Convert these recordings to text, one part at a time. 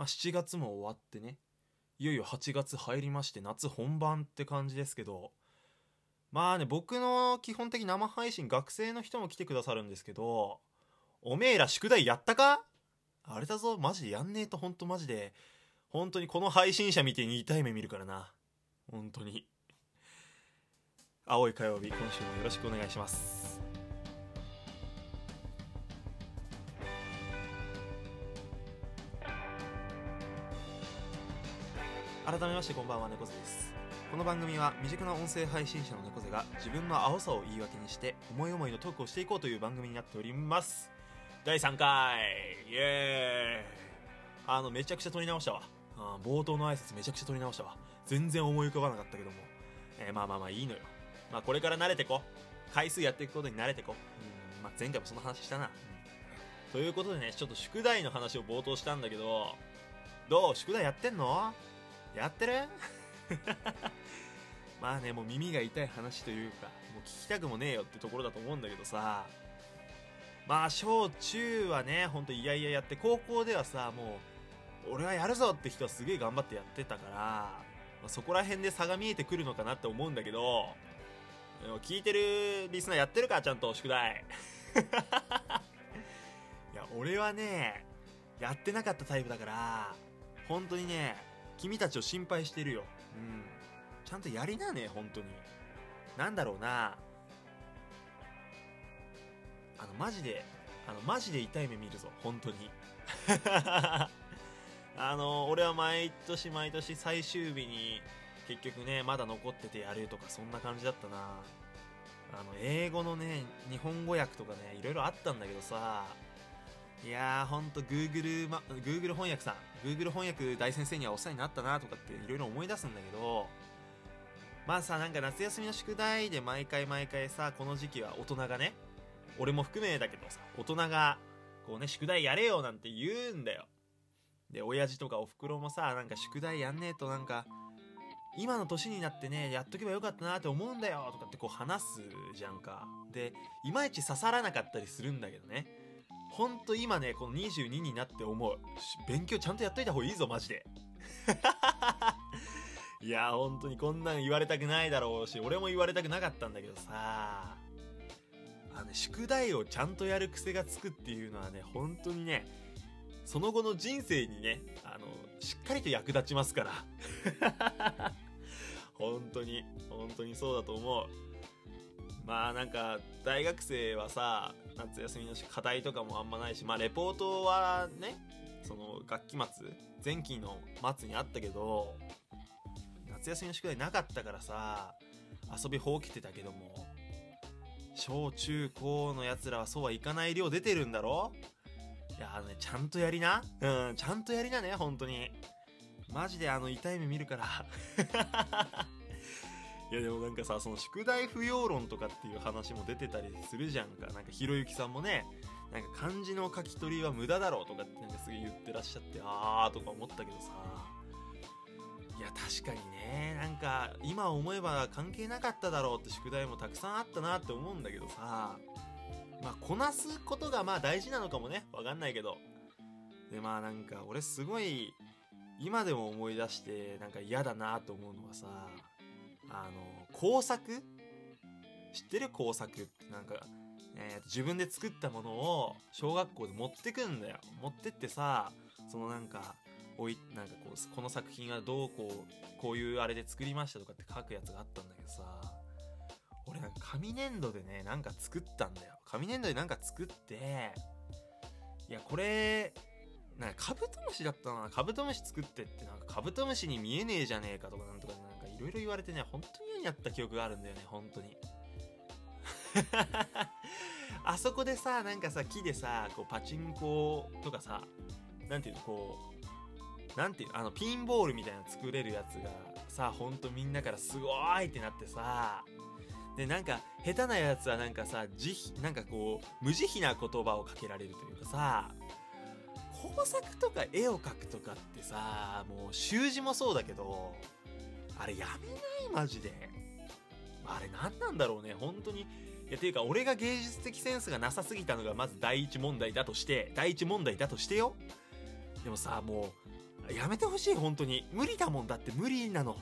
まあ、7月も終わってねいよいよ8月入りまして夏本番って感じですけどまあね僕の基本的生配信学生の人も来てくださるんですけどおめえら宿題やったか？あれだぞマジでやんねえとほんとマジで。本当にこの配信者見てに痛い目見るからな。本当に。青い火曜日今週もよろしくお願いします。改めましてこんばんは猫背です。この番組は未熟な音声配信者の猫背が自分の青さを言い訳にして思い思いのトークをしていこうという番組になっております。第3回!イエーイ!あのめちゃくちゃ撮り直したわ。あ冒頭の挨拶めちゃくちゃ撮り直したわ。全然思い浮かばなかったけども、えー、まあまあまあいいのよ。まあこれから慣れてこ。回数やっていくことに慣れてこ。うん、まあ、前回もその話したな、うん、ということでねちょっと宿題の話を冒頭したんだけどどう？宿題やってんの？やってる？まあねもう耳が痛い話というかもう聞きたくもねえよってところだと思うんだけどさ。まあ小中はねほんといやいややって高校ではさもう俺はやるぞって人はすげえ頑張ってやってたから、まあ、そこら辺で差が見えてくるのかなって思うんだけど聞いてるリスナーやってるかちゃんと宿題。いや俺はねやってなかったタイプだから本当にね君たちを心配してるよ。うん。ちゃんとやりなね、本当に。なんだろうな。あの、マジで、あの、マジで痛い目見るぞ、本当に。あの、俺は毎年毎年最終日に、結局ね、まだ残っててやるとか、そんな感じだったな。あの、英語のね、日本語訳とかね、いろいろあったんだけどさ、いやー、ほんと Google、ま、Google 翻訳さん、Google 翻訳大先生にはお世話になったなとかっていろいろ思い出すんだけど、まあさ、なんか夏休みの宿題で毎回毎回さ、この時期は大人がね、俺も含めだけどさ、大人が、こうね、宿題やれよなんて言うんだよ。で、親父とかお袋もさ、なんか宿題やんねえとなんか、今の年になってね、やっとけばよかったなって思うんだよとかってこう話すじゃんか。で、いまいち刺さらなかったりするんだけどね。ほんと今ね、この22になって思う。勉強ちゃんとやっといた方がいいぞ、マジで。いや、本当にこんなん言われたくないだろうし、俺も言われたくなかったんだけどさ、あの、宿題をちゃんとやる癖がつくっていうのはね、本当にね、その後の人生にね、あの、しっかりと役立ちますから。本当に、本当にそうだと思う。まあなんか、大学生はさ、夏休みの課題とかもあんまないし、まあレポートはね、その学期末、前期の末にあったけど、夏休みの宿題なかったからさ、遊びほうけてたけども、小中高の奴らはそうはいかない量出てるんだろ？いや、あのね、ちゃんとやりな。うん、ちゃんとやりなね、本当に。マジであの痛い目見るからいやでもなんかさ、その宿題不要論とかっていう話も出てたりするじゃんか。なんかひろゆきさんもね、なんか漢字の書き取りは無駄だろうとかってなんかすげえ言ってらっしゃって、あーとか思ったけどさ。いや確かにね、なんか今思えば関係なかっただろうって宿題もたくさんあったなって思うんだけどさ。まあこなすことがまあ大事なのかもね。わかんないけど。でまあなんか俺すごい今でも思い出してなんか嫌だなと思うのはさ、あの、工作？知ってる工作ってなんか、えー、自分で作ったものを小学校で持ってくんだよ。持ってってさ、そのなんか、おい、なんかこう、この作品はどうこう、こういうあれで作りましたとかって書くやつがあったんだけどさ、俺なんか紙粘土でね、なんか作ったんだよ。紙粘土でなんか作って、いや、これ、なんかカブトムシだったな。カブトムシ作ってって、なんかカブトムシに見えねえじゃねえかとかなんとかなんかいろいろ言われてね、本当に嫌になった記憶があるんだよね、本当に。あそこでさ、なんかさ、木でさ、こうパチンコとかさ、なんていうの、こう、なんていうあの、ピンボールみたいなの作れるやつがさ、ほんとみんなからすごいってなってさ、で、なんか、下手なやつはなんかさ、慈悲、なんかこう、無慈悲な言葉をかけられるというかさ、工作とか絵を描くとかってさ、もう習字もそうだけど、あれやめないマジで。あれ何なんだろうね、本当に。いや、ていうか、俺が芸術的センスがなさすぎたのがまず第一問題だとして、第一問題だとしてよ。でもさ、もう、やめてほしい本当に。無理だもんだって無理なの。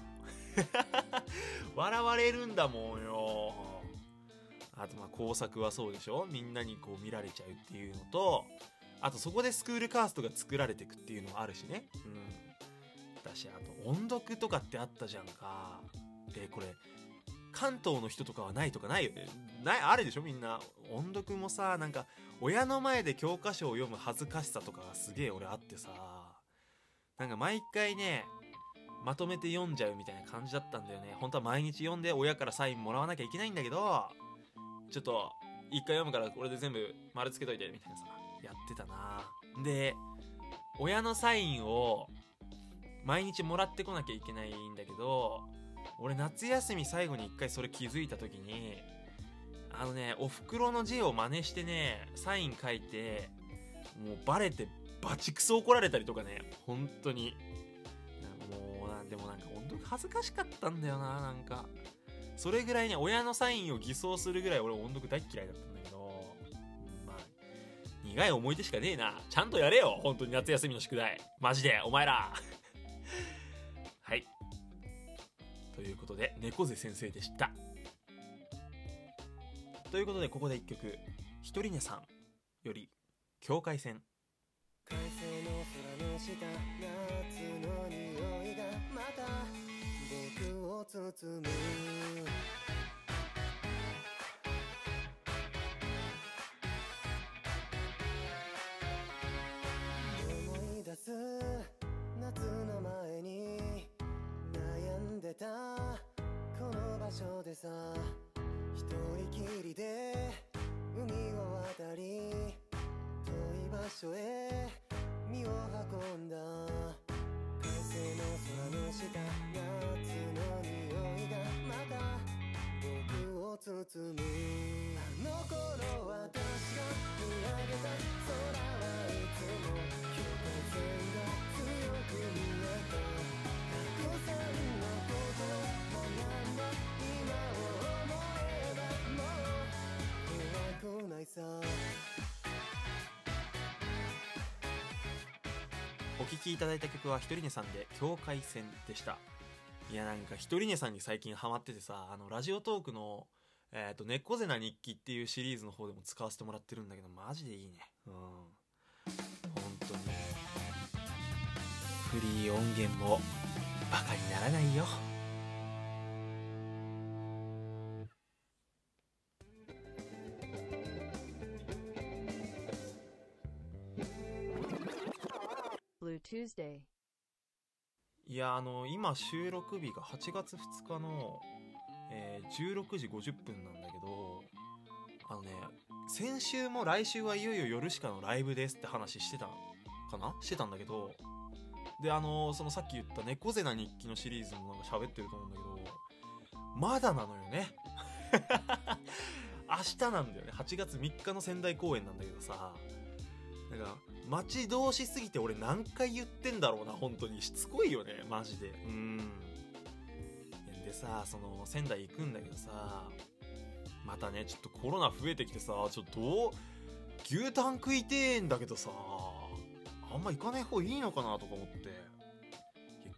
笑われるんだもんよ。あとまあ工作はそうでしょ。みんなにこう見られちゃうっていうのとあとそこでスクールカーストが作られてくっていうのもあるしね。うん。だしあと音読とかってあったじゃんか。えこれ関東の人とかはないとかないよ。ねないあるでしょみんな。音読もさなんか親の前で教科書を読む恥ずかしさとかがすげえ俺あってさ。なんか毎回ねまとめて読んじゃうみたいな感じだったんだよね。本当は毎日読んで親からサインもらわなきゃいけないんだけどちょっと一回読むからこれで全部丸つけといてみたいなさやってたな。で親のサインを毎日もらってこなきゃいけないんだけど俺夏休み最後に一回それ気づいた時にあのねお袋の字を真似してねサイン書いてもうバレてバチクソ怒られたりとかね本当に。もうなんでもなんか本当に恥ずかしかったんだよななんか。それぐらいね親のサインを偽装するぐらい俺音読大嫌いだったんだけどまあ苦い思い出しかねえな。ちゃんとやれよ本当に夏休みの宿題。マジでお前ら。はい。ということで猫背先生でした。ということでここで一曲ひとりねさんより境界線。快晴の空の下夏の匂いがまた僕を包む。聴きいただいた曲はひとりねさんで境界線でした。いやなんかひとりねさんに最近ハマっててさあのラジオトークのえっ、と猫背な日記っていうシリーズの方でも使わせてもらってるんだけどマジでいいね。うん。本当に。フリー音源もバカにならないよ Tuesday. いやあの今収録日が8月2日の、えー16時50分なんだけどあのね先週も来週はいよいよ夜しかのライブですって話してたかな？してたんだけどであのそのさっき言った猫背な日記のシリーズもなんか喋ってると思うんだけどまだなのよね。明日なんだよね。8月3日の仙台公演なんだけどさなんか待ち遠しすぎて俺何回言ってんだろうな本当に。しつこいよねマジで。うん。でさその仙台行くんだけどさまたねちょっとコロナ増えてきてさちょっと牛タン食いてえんだけどさあんま行かない方がいいのかなとか思って。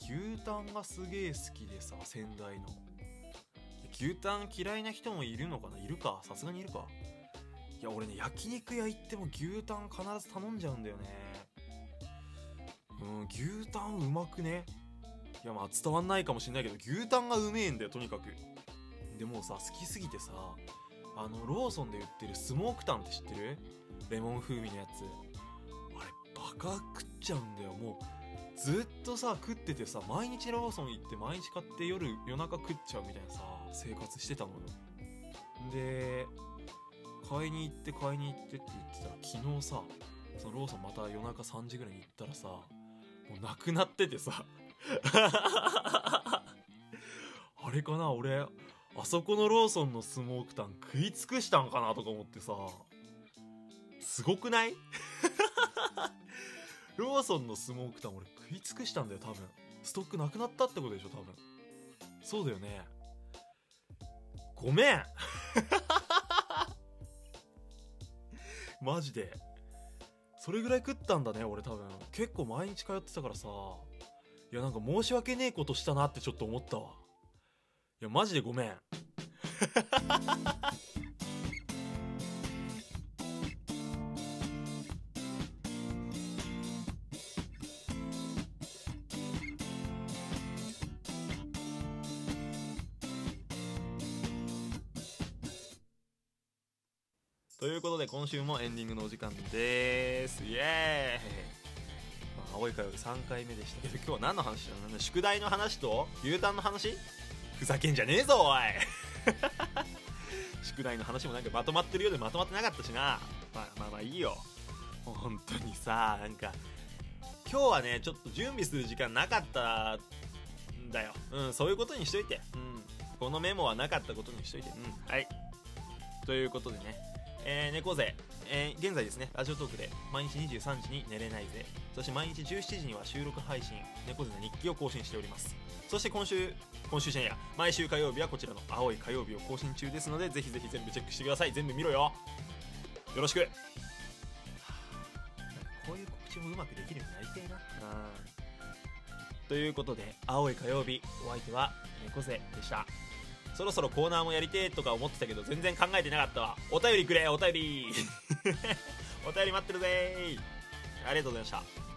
牛タンがすげえ好きでさ仙台の。牛タン嫌いな人もいるのかな？いるか？さすがにいるか？いや俺ね焼肉屋行っても牛タン必ず頼んじゃうんだよね。うん牛タンうまくね？いやまあ伝わんないかもしんないけど牛タンがうめえんだよとにかく。でもさ好きすぎてさあのローソンで売ってるスモークタンって知ってる？レモン風味のやつ。あれバカ食っちゃうんだよ。もうずっとさ食っててさ毎日ローソン行って毎日買って夜夜中食っちゃうみたいなさ生活してたのよ。で買いに行って買いに行ってって言ってたら昨日さそのローソンまた夜中3時ぐらいに行ったらさもうなくなっててさ。あれかな俺あそこのローソンのスモークタン食い尽くしたんかなとか思ってさ。すごくない？ローソンのスモークタン俺食い尽くしたんだよ多分。ストックなくなったってことでしょ多分。そうだよね。ごめん。マジで。それぐらい食ったんだね俺多分。結構毎日通ってたからさ。いやなんか申し訳ねえことしたなってちょっと思ったわ。いやマジでごめん。ということで今週もエンディングのお時間です。イエーイ、まあ、青い火曜日3回目でした。けど今日は何の話だなんだ宿題の話と U ターンの話？ふざけんじゃねえぞおい。宿題の話もなんかまとまってるようでまとまってなかったしな。まあまあまあいいよ。本当にさなんか今日はねちょっと準備する時間なかったんだよ。うんそういうことにしといて。うん。このメモはなかったことにしといて。うんはい。ということでねえー、猫背、えー現在ですねラジオトークで毎日23時に寝れないぜ。そして毎日17時には収録配信猫背の日記を更新しております。そして今週今週じゃや。毎週火曜日はこちらの青い火曜日を更新中ですのでぜひぜひ全部チェックしてください。全部見ろよ。よろしく。はあこういう告知もうまくできるようになりたいな。ということで青い火曜日お相手は猫背でしたそろそろコーナーもやりてえとか思ってたけど全然考えてなかったわ。お便りくれお便り。お便り待ってるぜありがとうございました。